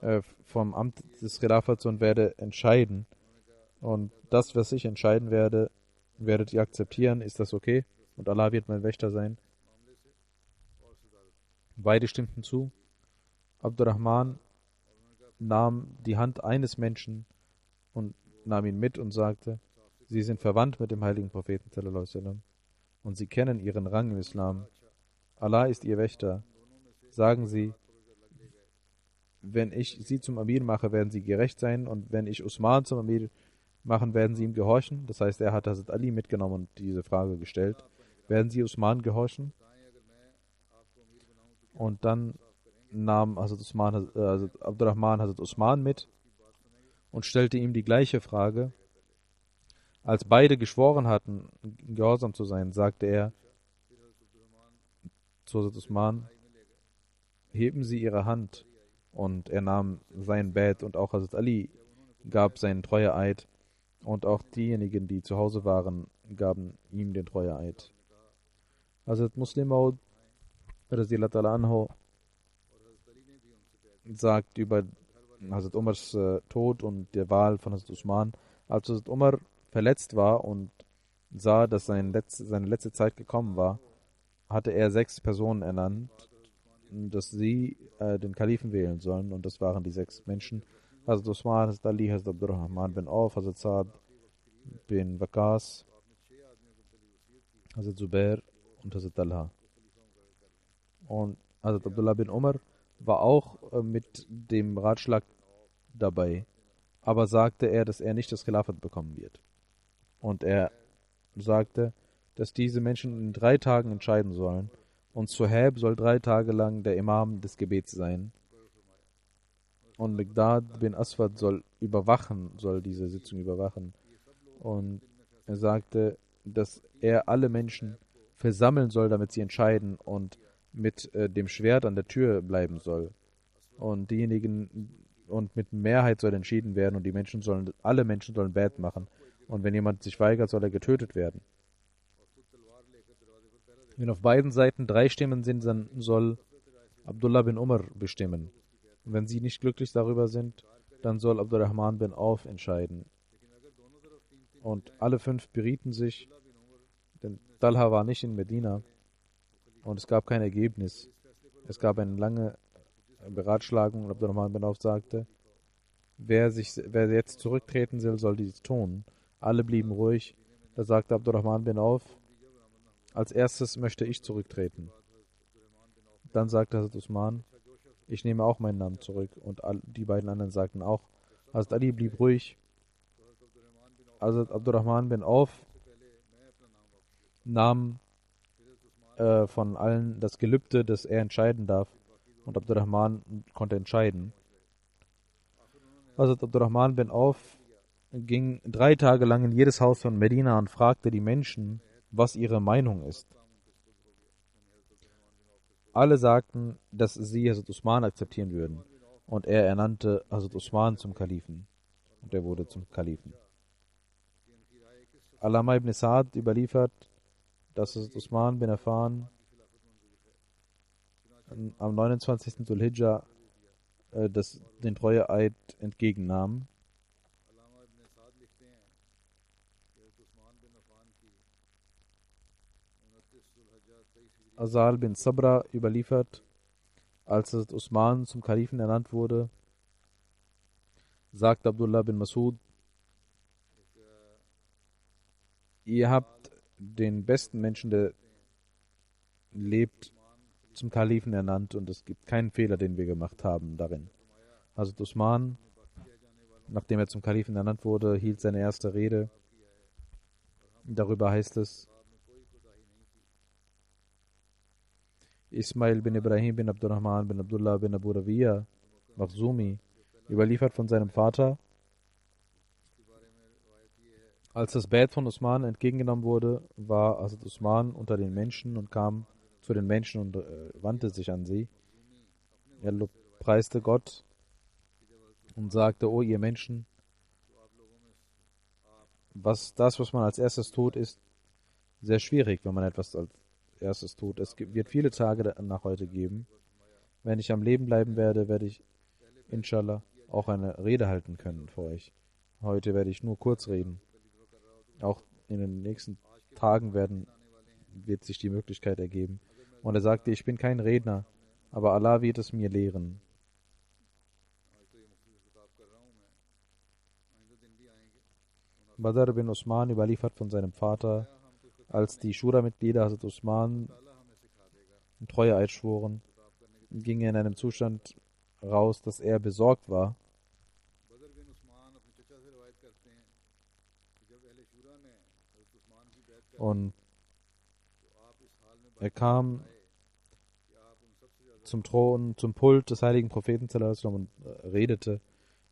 äh, vom Amt des Khilafats und werde entscheiden. Und das, was ich entscheiden werde, werdet ihr akzeptieren. Ist das okay? Und Allah wird mein Wächter sein. Beide stimmten zu. Abdurrahman nahm die Hand eines Menschen und nahm ihn mit und sagte, Sie sind verwandt mit dem heiligen Propheten und Sie kennen Ihren Rang im Islam. Allah ist Ihr Wächter. Sagen Sie, wenn ich Sie zum Amir mache, werden Sie gerecht sein und wenn ich Usman zum Amir machen, werden Sie ihm gehorchen. Das heißt, er hat Hazrat Ali mitgenommen und diese Frage gestellt. Werden Sie Usman gehorchen? Und dann nahm Hazrat Usman, also Abdurrahman Hazrat Usman mit und stellte ihm die gleiche Frage. Als beide geschworen hatten, gehorsam zu sein, sagte er zu Hazrat Usman, heben Sie Ihre Hand. Und er nahm sein Bett und auch Hazrat Ali gab seinen Treueeid und auch diejenigen, die zu Hause waren, gaben ihm den Treueeid. Hazrat Muslim Maud anhu sagt über Hazrat Umars äh, Tod und der Wahl von Hazrat Usman, als Hazrat Umar verletzt war und sah, dass sein Letz-, seine letzte Zeit gekommen war, hatte er sechs Personen ernannt, dass sie äh, den Kalifen wählen sollen. Und das waren die sechs Menschen. Hazrat Usman, Hazrat Ali, Hazrat Abdurrahman bin Auf, Hazrat Saad bin Waqas, Hazrat Zubair und Hazrat Talha. Und Hazrat Abdullah bin Umar war auch äh, mit dem Ratschlag dabei, aber sagte er, dass er nicht das Khilafat bekommen wird. Und er sagte, dass diese Menschen in drei Tagen entscheiden sollen. Und Suhaib soll drei Tage lang der Imam des Gebets sein. Und Migdad bin Aswad soll überwachen, soll diese Sitzung überwachen. Und er sagte, dass er alle Menschen versammeln soll, damit sie entscheiden und mit äh, dem Schwert an der Tür bleiben soll. Und diejenigen und mit Mehrheit soll entschieden werden und die Menschen sollen, alle Menschen sollen Bad machen. Und wenn jemand sich weigert, soll er getötet werden. Wenn auf beiden Seiten drei Stimmen sind, dann soll Abdullah bin Umar bestimmen. Und wenn sie nicht glücklich darüber sind, dann soll Abdurrahman bin Auf entscheiden. Und alle fünf berieten sich, denn Talha war nicht in Medina und es gab kein Ergebnis. Es gab eine lange Beratschlagung und Abdurrahman bin Auf sagte, wer, sich, wer jetzt zurücktreten will, soll dies tun. Alle blieben ruhig. Da sagte Abdurrahman bin Auf, Als erstes möchte ich zurücktreten. Dann sagte Hazrat Usman, ich nehme auch meinen Namen zurück. Und die beiden anderen sagten auch. Hazrat Ali blieb ruhig. Hazrat Abdurrahman bin Auf nahm äh, von allen das Gelübde, dass er entscheiden darf. Und Abdurrahman konnte entscheiden. Hazrat Abdurrahman bin Auf ging drei Tage lang in jedes Haus von Medina und fragte die Menschen, was ihre Meinung ist. Alle sagten, dass sie Hazrat Usman akzeptieren würden. Und er ernannte Hazrat Usman zum Kalifen. Und er wurde zum Kalifen. Alama ibn Sa'd überliefert, dass Hazrat Usman bin Affan am 29. Dhul-Hijjah äh, den Treueeid entgegennahm. Asal bin Sabra überliefert, als Usman zum Kalifen ernannt wurde, sagt Abdullah bin Masud, ihr habt den besten Menschen, der lebt, zum Kalifen ernannt und es gibt keinen Fehler, den wir gemacht haben darin. Also Usman, nachdem er zum Kalifen ernannt wurde, hielt seine erste Rede. Darüber heißt es, Ismail bin Ibrahim bin Abdurrahman bin Abdullah bin Abu Rabiya Makhzumi, überliefert von seinem Vater, als das Bett von Usman entgegengenommen wurde, war Asad Usman unter den Menschen und kam zu den Menschen und äh, wandte sich an sie. Er preiste Gott und sagte, O ihr Menschen, was das, was man als erstes tut, ist sehr schwierig, wenn man etwas als erstes tut. Es wird viele Tage nach heute geben. Wenn ich am Leben bleiben werde, werde ich inshallah auch eine Rede halten können für euch. Heute werde ich nur kurz reden. Auch in den nächsten Tagen werden, wird sich die Möglichkeit ergeben. Und er sagte, ich bin kein Redner, aber Allah wird es mir lehren. Badr bin Usman überliefert von seinem Vater, als die Shura-Mitglieder Hazrat Usman Treueeid schworen, ging er in einem Zustand raus, dass er besorgt war. Und er kam zum Thron, zum Pult des heiligen Propheten und äh, redete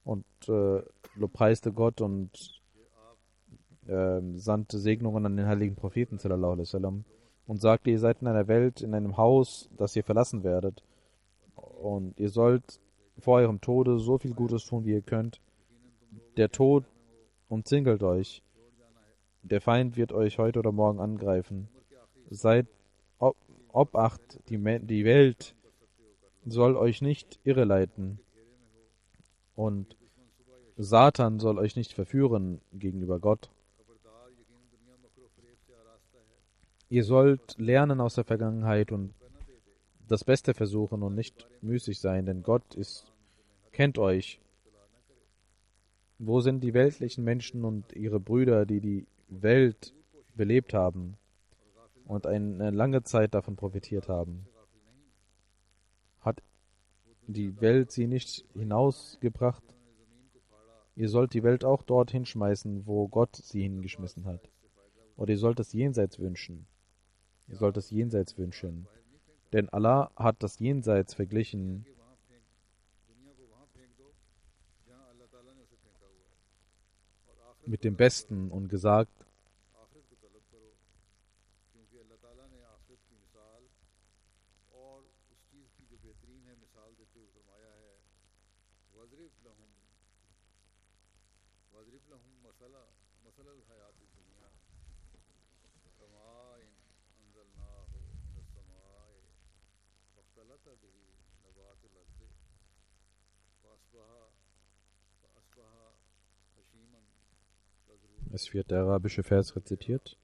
und äh, lobpreiste Gott und äh, sandte Segnungen an den heiligen Propheten und sagte, ihr seid in einer Welt, in einem Haus, das ihr verlassen werdet. Und ihr sollt vor eurem Tode so viel Gutes tun, wie ihr könnt. Der Tod umzingelt euch. Der Feind wird euch heute oder morgen angreifen. Seid ob, Obacht, die, die Welt soll euch nicht irreleiten. Und Satan soll euch nicht verführen gegenüber Gott. Ihr sollt lernen aus der Vergangenheit und das Beste versuchen und nicht müßig sein, denn Gott ist, kennt euch. Wo sind die weltlichen Menschen und ihre Brüder, die die Welt belebt haben und eine lange Zeit davon profitiert haben? Hat die Welt sie nicht hinausgebracht? Ihr sollt die Welt auch dorthin schmeißen, wo Gott sie hingeschmissen hat. Oder ihr sollt das Jenseits wünschen. Ihr sollt das Jenseits wünschen. Denn Allah hat das Jenseits verglichen mit dem Besten und gesagt, Es wird der arabische Vers rezitiert.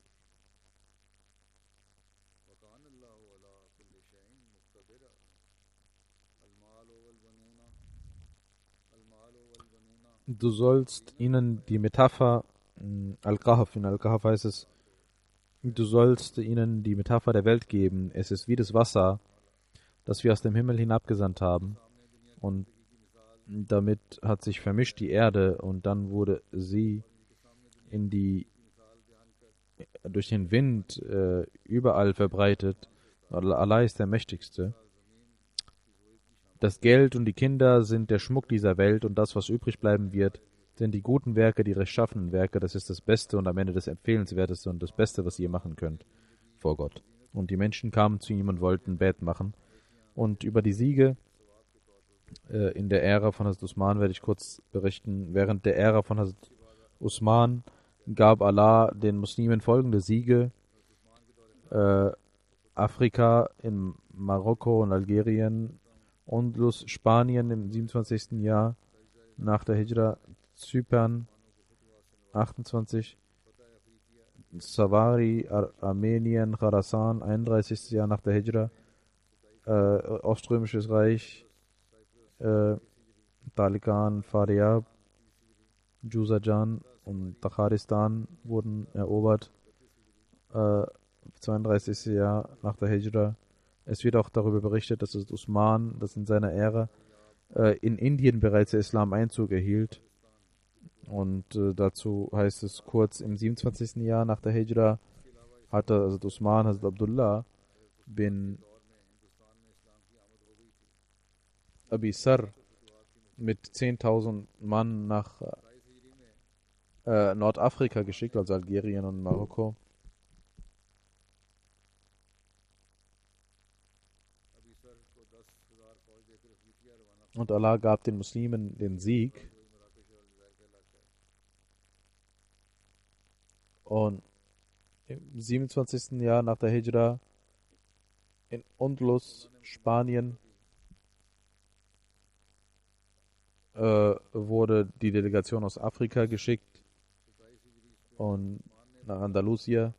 Du sollst ihnen die Metapher mm, Al-Kahf, in Al-Kahf heißt es, Du sollst ihnen die Metapher der Welt geben. Es ist wie das Wasser, das wir aus dem Himmel hinabgesandt haben. Und damit hat sich vermischt die Erde und dann wurde sie in die durch den Wind äh, überall verbreitet. Allah ist der Mächtigste. Das Geld und die Kinder sind der Schmuck dieser Welt und das, was übrig bleiben wird, sind die guten Werke, die rechtschaffenen Werke. Das ist das Beste und am Ende das Empfehlenswerteste und das Beste, was ihr machen könnt vor Gott. Und die Menschen kamen zu ihm und wollten Bett machen. Und über die Siege äh, in der Ära von Hazrat Usman werde ich kurz berichten. Während der Ära von Hazrat Usman gab Allah den Muslimen folgende Siege. Äh, Afrika, in Marokko und Algerien, Undlus, Spanien im 27. Jahr nach der Hijra, Zypern 28, Savari, Ar Armenien, Kharasan 31. Jahr nach der Hijra, äh, Oströmisches Reich, äh, Talikan, Faryab, Juzajan und Takharistan wurden erobert. Äh, 32. Jahr nach der Hijra. Es wird auch darüber berichtet, dass es Usman, das in seiner Ära äh, in Indien bereits der Islam Einzug erhielt. Und äh, dazu heißt es kurz, im 27. Jahr nach der Hijra hatte also Usman, Hazrat Abdullah bin Abi Sar mit 10.000 Mann nach äh, Nordafrika geschickt, also Algerien und Marokko. Und Allah gab den Muslimen den Sieg. Und im 27. Jahr nach der Hijra in Undlus, Spanien, äh, wurde die Delegation aus Afrika geschickt und nach Andalusia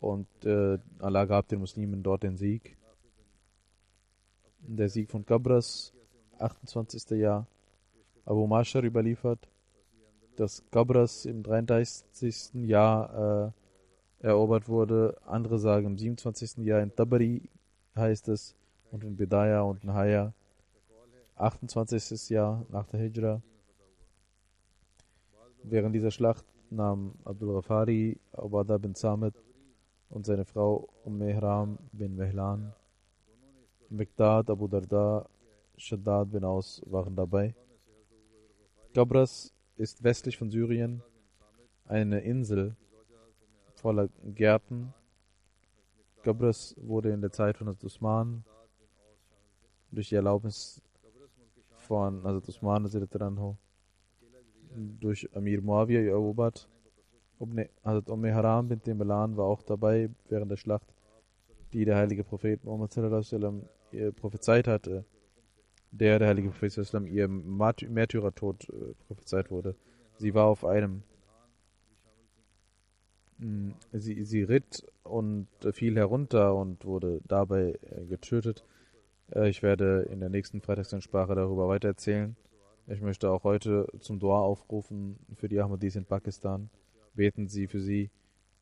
und äh, Allah gab den Muslimen dort den Sieg. Der Sieg von Cabras, 28. Jahr. Abu Mashar überliefert, dass Cabras im 33. Jahr äh, erobert wurde. Andere sagen im 27. Jahr in Tabari heißt es und in Bidaya und in Haya. 28. Jahr nach der Hijra. Während dieser Schlacht nahm Abdul Ghafari, Ubada bin Samit und seine Frau Umm Mehram bin Mehlan, Mikdad, Abu Darda, Shaddad bin Aus waren dabei. Gabras ist westlich von Syrien eine Insel voller Gärten. Gabras wurde in der Zeit von Usman durch die Erlaubnis von Hazrat Usman durch Amir Muawiyah erobert. Hazrat Umm Haram bin Milan war auch dabei während der Schlacht, die der heilige Prophet Muhammad sallam, prophezeit hatte, der der heilige Prophet sallam, ihr Märtyrertod äh, prophezeit wurde. Sie war auf einem hm, Sie, sie ritt und fiel herunter und wurde dabei äh, getötet. Äh, ich werde in der nächsten Freitagsansprache darüber weitererzählen. Ich möchte auch heute zum Dua aufrufen für die Ahmadis in Pakistan. Beten Sie für sie,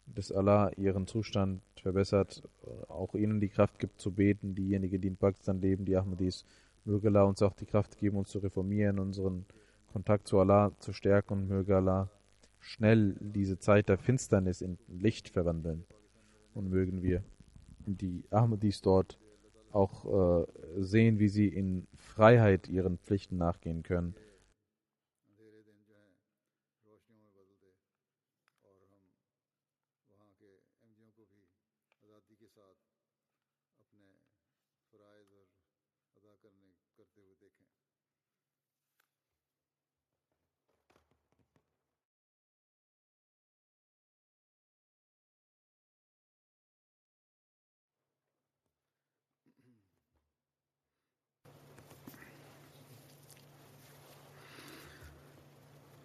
dass Allah ihren Zustand verbessert, äh, auch ihnen die Kraft gibt zu beten, diejenigen, die in Pakistan leben, die Ahmadis. Möge Allah uns auch die Kraft geben, uns zu reformieren, unseren Kontakt zu Allah zu stärken und möge Allah schnell diese Zeit der Finsternis in Licht verwandeln. Und mögen wir die Ahmadis dort auch äh, sehen, wie sie in Freiheit ihren Pflichten nachgehen können.